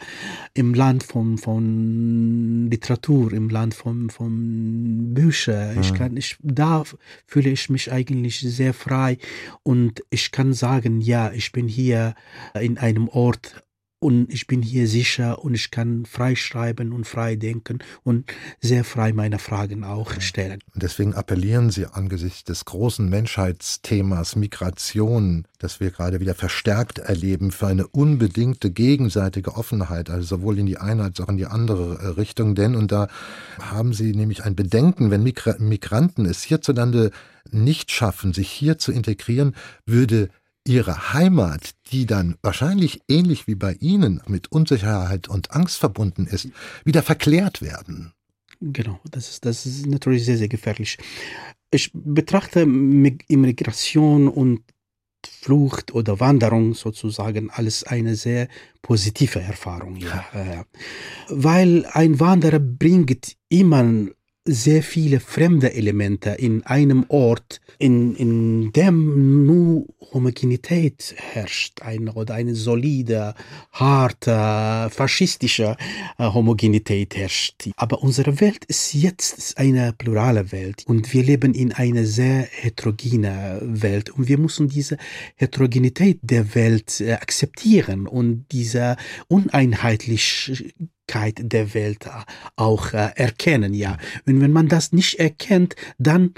B: Im Land von, von Literatur, im Land von, von Büchern. Ich kann, ich, da fühle ich mich eigentlich sehr frei und ich kann sagen, ja, ich bin hier in einem Ort, und ich bin hier sicher und ich kann frei schreiben und frei denken und sehr frei meine Fragen auch stellen.
A: Und deswegen appellieren Sie angesichts des großen Menschheitsthemas Migration, das wir gerade wieder verstärkt erleben, für eine unbedingte gegenseitige Offenheit, also sowohl in die eine als auch in die andere äh, Richtung. Denn, und da haben Sie nämlich ein Bedenken, wenn Migra Migranten es hierzulande nicht schaffen, sich hier zu integrieren, würde ihre Heimat, die dann wahrscheinlich ähnlich wie bei Ihnen mit Unsicherheit und Angst verbunden ist, wieder verklärt werden.
B: Genau, das ist, das ist natürlich sehr, sehr gefährlich. Ich betrachte Immigration und Flucht oder Wanderung sozusagen als eine sehr positive Erfahrung. Ja. ja. Weil ein Wanderer bringt immer sehr viele fremde Elemente in einem Ort, in, in dem nur Homogenität herrscht, eine oder eine solide, harte, faschistische äh, Homogenität herrscht. Aber unsere Welt ist jetzt eine plurale Welt und wir leben in einer sehr heterogene Welt und wir müssen diese Heterogenität der Welt äh, akzeptieren und diese Uneinheitlichkeit der Welt auch äh, erkennen, ja. Und wenn man das nicht erkennt, dann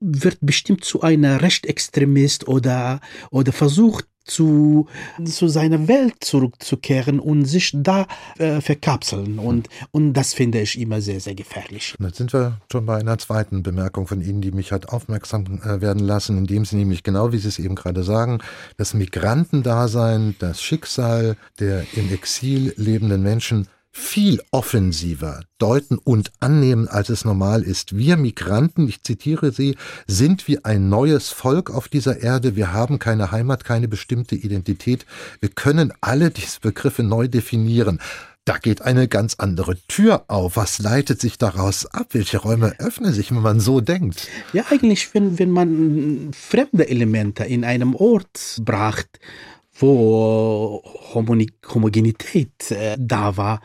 B: wird bestimmt zu einer Rechtsextremist oder, oder versucht zu, zu seiner Welt zurückzukehren und sich da äh, verkapseln. Und, und das finde ich immer sehr, sehr gefährlich.
A: Jetzt sind wir schon bei einer zweiten Bemerkung von Ihnen, die mich hat aufmerksam äh, werden lassen, indem Sie nämlich genau, wie Sie es eben gerade sagen, das Migrantendasein, das Schicksal der im Exil lebenden Menschen viel offensiver deuten und annehmen, als es normal ist. Wir Migranten, ich zitiere Sie, sind wie ein neues Volk auf dieser Erde. Wir haben keine Heimat, keine bestimmte Identität. Wir können alle diese Begriffe neu definieren. Da geht eine ganz andere Tür auf. Was leitet sich daraus ab? Welche Räume öffnen sich, wenn man so denkt?
B: Ja, eigentlich, wenn, wenn man fremde Elemente in einem Ort bracht, wo Homogenität äh, da war,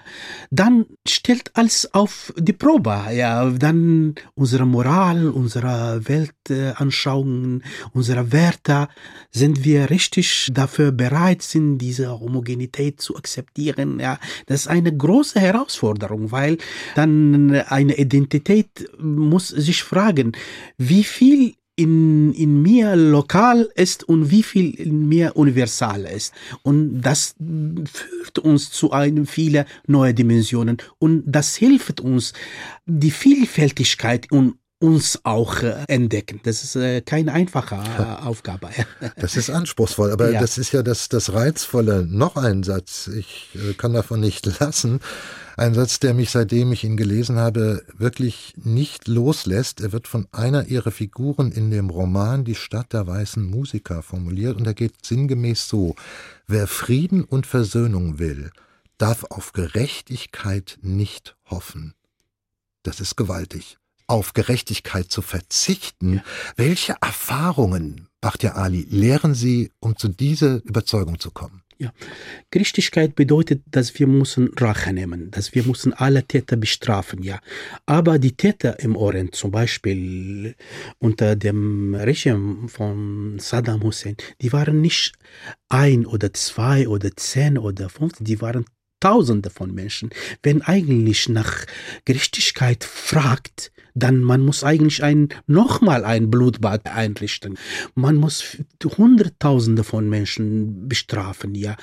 B: dann stellt alles auf die Probe. Ja, dann unsere Moral, unsere Weltanschauungen, unsere Werte, sind wir richtig dafür bereit, sind diese Homogenität zu akzeptieren. Ja, das ist eine große Herausforderung, weil dann eine Identität muss sich fragen, wie viel in, in mir lokal ist und wie viel in mir universal ist. Und das führt uns zu einem viele neue Dimensionen und das hilft uns, die Vielfältigkeit und uns auch äh, entdecken. Das ist äh, keine einfache äh, Aufgabe. <laughs>
A: das ist anspruchsvoll, aber ja. das ist ja das, das Reizvolle. Noch ein Satz, ich äh, kann davon nicht <laughs> lassen. Ein Satz, der mich, seitdem ich ihn gelesen habe, wirklich nicht loslässt. Er wird von einer ihrer Figuren in dem Roman Die Stadt der weißen Musiker formuliert und er geht sinngemäß so. Wer Frieden und Versöhnung will, darf auf Gerechtigkeit nicht hoffen. Das ist gewaltig. auf Gerechtigkeit zu verzichten. Welche Erfahrungen, Bachtja Ali, lehren Sie, um zu dieser Überzeugung zu kommen?
B: Ja. Gerechtigkeit bedeutet, dass wir müssen Rache nehmen, dass wir müssen alle Täter bestrafen, ja. Aber die Täter im Orient, zum Beispiel unter dem Regime von Saddam Hussein, die waren nicht ein oder zwei oder zehn oder fünf, die waren Tausende von Menschen. Wenn eigentlich nach Gerechtigkeit fragt, dann man muss eigentlich ein nochmal ein Blutbad einrichten. Man muss Hunderttausende von Menschen bestrafen, ja.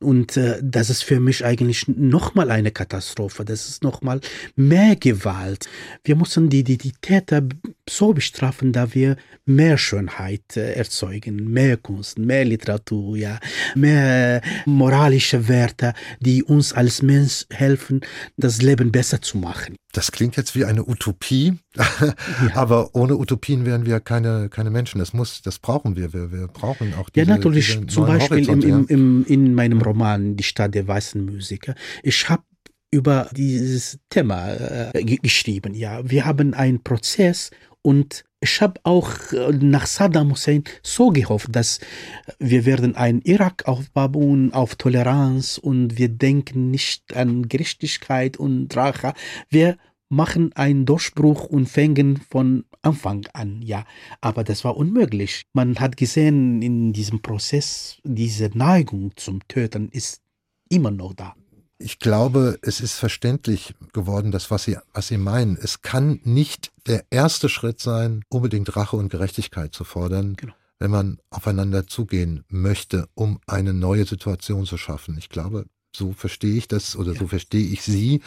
B: Und äh, das ist für mich eigentlich nochmal eine Katastrophe. Das ist nochmal mehr Gewalt. Wir müssen die, die, die Täter so bestrafen, da wir mehr Schönheit äh, erzeugen, mehr Kunst, mehr Literatur, ja, mehr moralische Werte, die uns als Mensch helfen, das Leben besser zu machen.
A: Das klingt jetzt wie eine Utopie, <laughs> ja. aber ohne Utopien wären wir keine, keine Menschen. Das muss, das brauchen wir. Wir, wir brauchen auch diese,
B: Ja, natürlich.
A: diese
B: Zum Beispiel im, im,
A: ja.
B: im, in meinem Roman Die Stadt der weißen Musiker. Ich habe über dieses Thema äh, ge- geschrieben. Ja, wir haben einen Prozess und ich habe auch äh, nach Saddam Hussein so gehofft, dass wir werden einen Irak aufbauen auf Toleranz und wir denken nicht an Gerechtigkeit und Rache. Wir machen einen Durchbruch und fängen von Anfang an, ja. Aber das war unmöglich. Man hat gesehen, in diesem Prozess, diese Neigung zum Töten ist immer noch da.
A: Ich glaube, es ist verständlich geworden, das, was Sie, was Sie meinen. Es kann nicht der erste Schritt sein, unbedingt Rache und Gerechtigkeit zu fordern,
B: Genau.
A: wenn man aufeinander zugehen möchte, um eine neue Situation zu schaffen. Ich glaube, so verstehe ich das oder so verstehe ich Sie,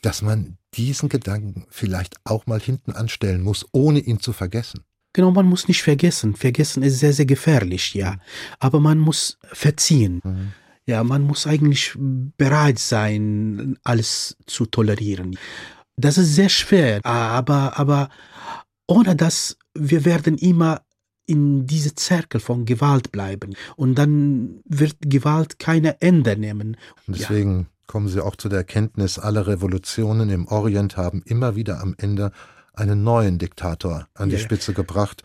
A: dass man diesen Gedanken vielleicht auch mal hinten anstellen muss, ohne ihn zu vergessen.
B: Genau, man muss nicht vergessen. Vergessen ist sehr, sehr gefährlich, ja. Aber man muss verziehen. Ja, man muss eigentlich bereit sein, alles zu tolerieren. Das ist sehr schwer, aber, aber ohne das, wir werden immer in diese Zirkel von Gewalt bleiben. Und dann wird Gewalt keine Ende nehmen.
A: Und deswegen kommen Sie auch zu der Erkenntnis, alle Revolutionen im Orient haben immer wieder am Ende einen neuen Diktator an die
B: Ja, ja.
A: Spitze gebracht.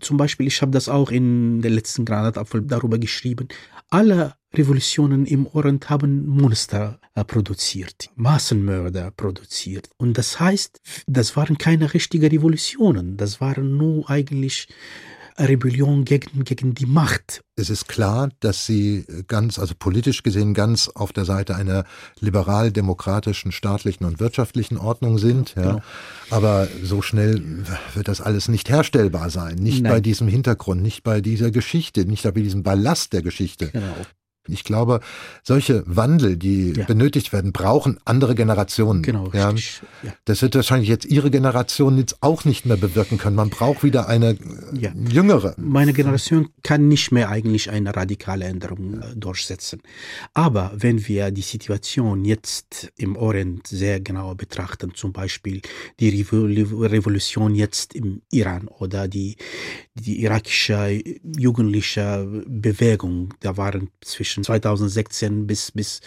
B: Zum Beispiel, ich habe das auch in der letzten Granatapfel darüber geschrieben. Alle Revolutionen im Orient haben Monster äh, produziert, Massenmörder produziert. Und das heißt, das waren keine richtigen Revolutionen, das waren nur eigentlich Rebellion gegen, gegen die Macht.
A: Es ist klar, dass Sie ganz, also politisch gesehen, ganz auf der Seite einer liberal-demokratischen staatlichen und wirtschaftlichen Ordnung sind. Ja.
B: Genau.
A: Aber so schnell wird das alles nicht herstellbar sein. Nicht
B: Nein.
A: bei diesem Hintergrund, nicht bei dieser Geschichte, nicht bei diesem Ballast der Geschichte.
B: Genau.
A: Ich glaube, solche Wandel, die
B: Ja.
A: benötigt werden, brauchen andere Generationen.
B: Genau,
A: ja. Das wird wahrscheinlich jetzt Ihre Generation jetzt auch nicht mehr bewirken können. Man braucht wieder eine äh,
B: Ja.
A: jüngere.
B: Meine Generation kann nicht mehr eigentlich eine radikale Änderung äh, durchsetzen. Aber wenn wir die Situation jetzt im Orient sehr genau betrachten, zum Beispiel die Revo- Revolution jetzt im Iran oder die, die irakische jugendliche Bewegung, da waren zwischen 2016 bis, bis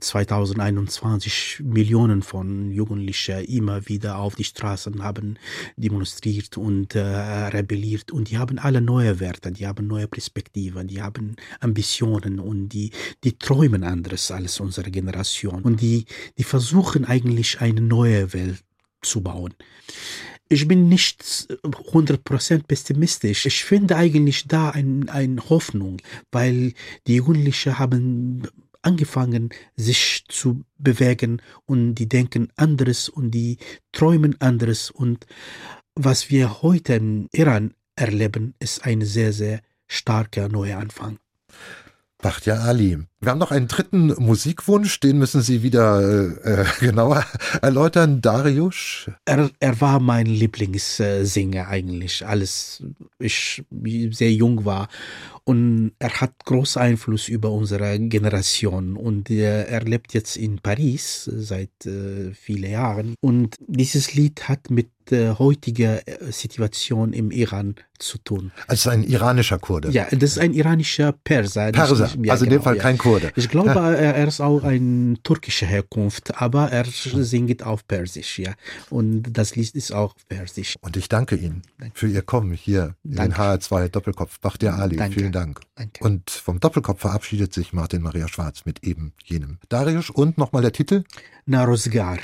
B: 2021 Millionen von Jugendlichen immer wieder auf die Straßen haben demonstriert und äh, rebelliert und die haben alle neue Werte, die haben neue Perspektiven, die haben Ambitionen und die, die träumen anderes als unsere Generation und die, die versuchen eigentlich eine neue Welt zu bauen. Ich bin nicht 100% pessimistisch. Ich finde eigentlich da eine ein Hoffnung, weil die Jugendlichen haben angefangen, sich zu bewegen und die denken anderes und die träumen anderes. Und was wir heute im Iran erleben, ist ein sehr, sehr starker neuer Anfang.
A: Bachtja Ali. Wir haben noch einen dritten Musikwunsch, den müssen Sie wieder äh, <laughs> genauer erläutern. Darius?
B: Er, er war mein Lieblingssänger eigentlich, als ich sehr jung war. Und er hat großen Einfluss über unsere Generation. Und er, lebt jetzt in Paris seit äh, vielen Jahren. Und dieses Lied hat mit der heutigen äh, Situation im Iran zu tun.
A: Also ein iranischer Kurde.
B: Ja, das ist ein iranischer Perser.
A: Perser,
B: Nicht- ja,
A: also in dem
B: genau,
A: Fall
B: ja.
A: kein Kurde.
B: Ich glaube, <laughs> er, er ist auch ein türkischer Herkunft, aber er singt auf Persisch, ja. Und das Lied ist auch Persisch.
A: Und ich danke Ihnen für Ihr Kommen hier in den
B: Danke.
A: HR2 Doppelkopf. Bachtiar Ali,
B: Danke.
A: vielen Dank.
B: Danke.
A: Und vom Doppelkopf verabschiedet sich Martin Maria Schwarz mit eben jenem. Darius und nochmal der Titel?
B: Narozgar.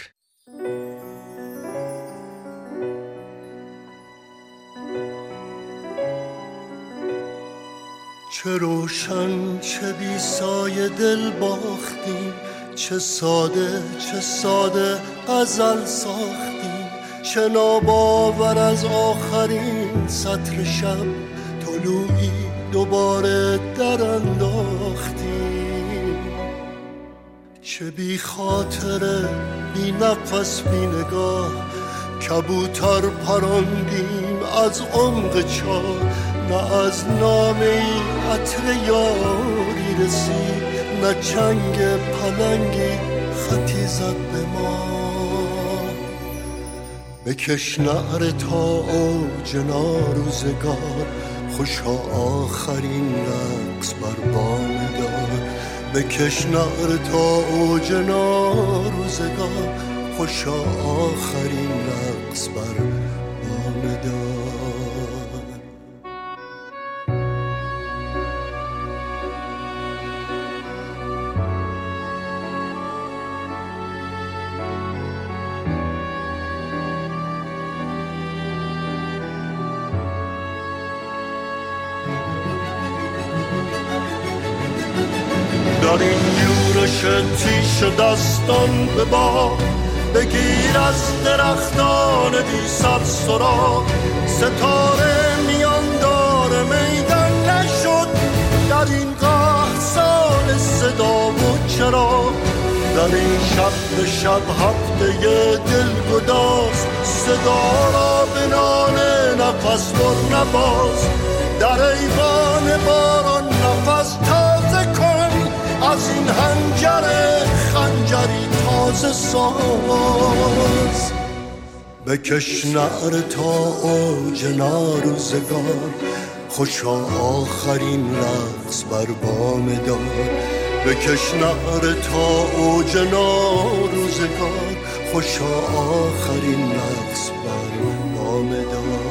D: چه روشن چه بی سایه دل باختیم چه ساده چه ساده غزل ساختیم چه ناباور از آخرین سطر شب طلوعی دوباره در انداختیم چه بی خاطره بی نفس بی نگاه. کبوتر پراندیم از عمق چاه نه از نامه عطر یاری رسید نه چنگ پلنگی خطی زد به ما. بکش نعره تا اوج روزگار خوشا آخرین رقص بر بام دار. بکش نعره تا اوج روزگار خوشا آخرین رقص بر بام دار. دستان به باد بگیر از درختان بی سر سراغ ستاره میان داره میدان نشد در این قهر سال صدا و چرا. در این شب به شب هفته دل گداز صدا را به نان نفس بر نباز. در ایوان کن از این هنجر خنجری تازه ساز. بکش نعره تا اوج روزگار خوشا آخرین رقص بر بام دار. بکش نعره تا اوج روزگار خوشا آخرین رقص بر بام دار.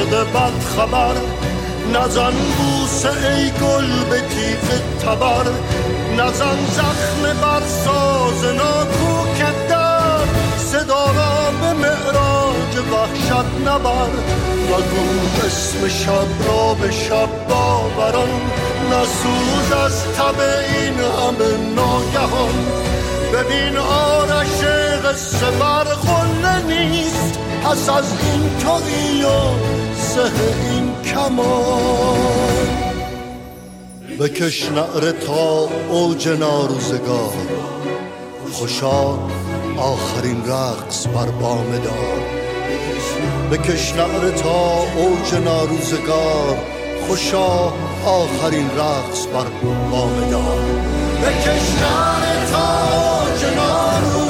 D: قاصد بد خبر نزن بوسه ای گل به تیغ تبر نزن زخم بر ساز ناکوک در صدا را به معراج وحشت نبر نگو اسم شب را به شب باوران نسوز از تب این همه ناگهان. ببین آرش قصه بر قله نیست پس از این توی و سه این کمان بکش نعره تا اوج ناروزگار. خوشا آخرین رقص بر بام دار. بکش نعره تا اوج ناروزگار. خوشا آخرین رقص بر بام دار. بکش نعره تا اوج ناروزگار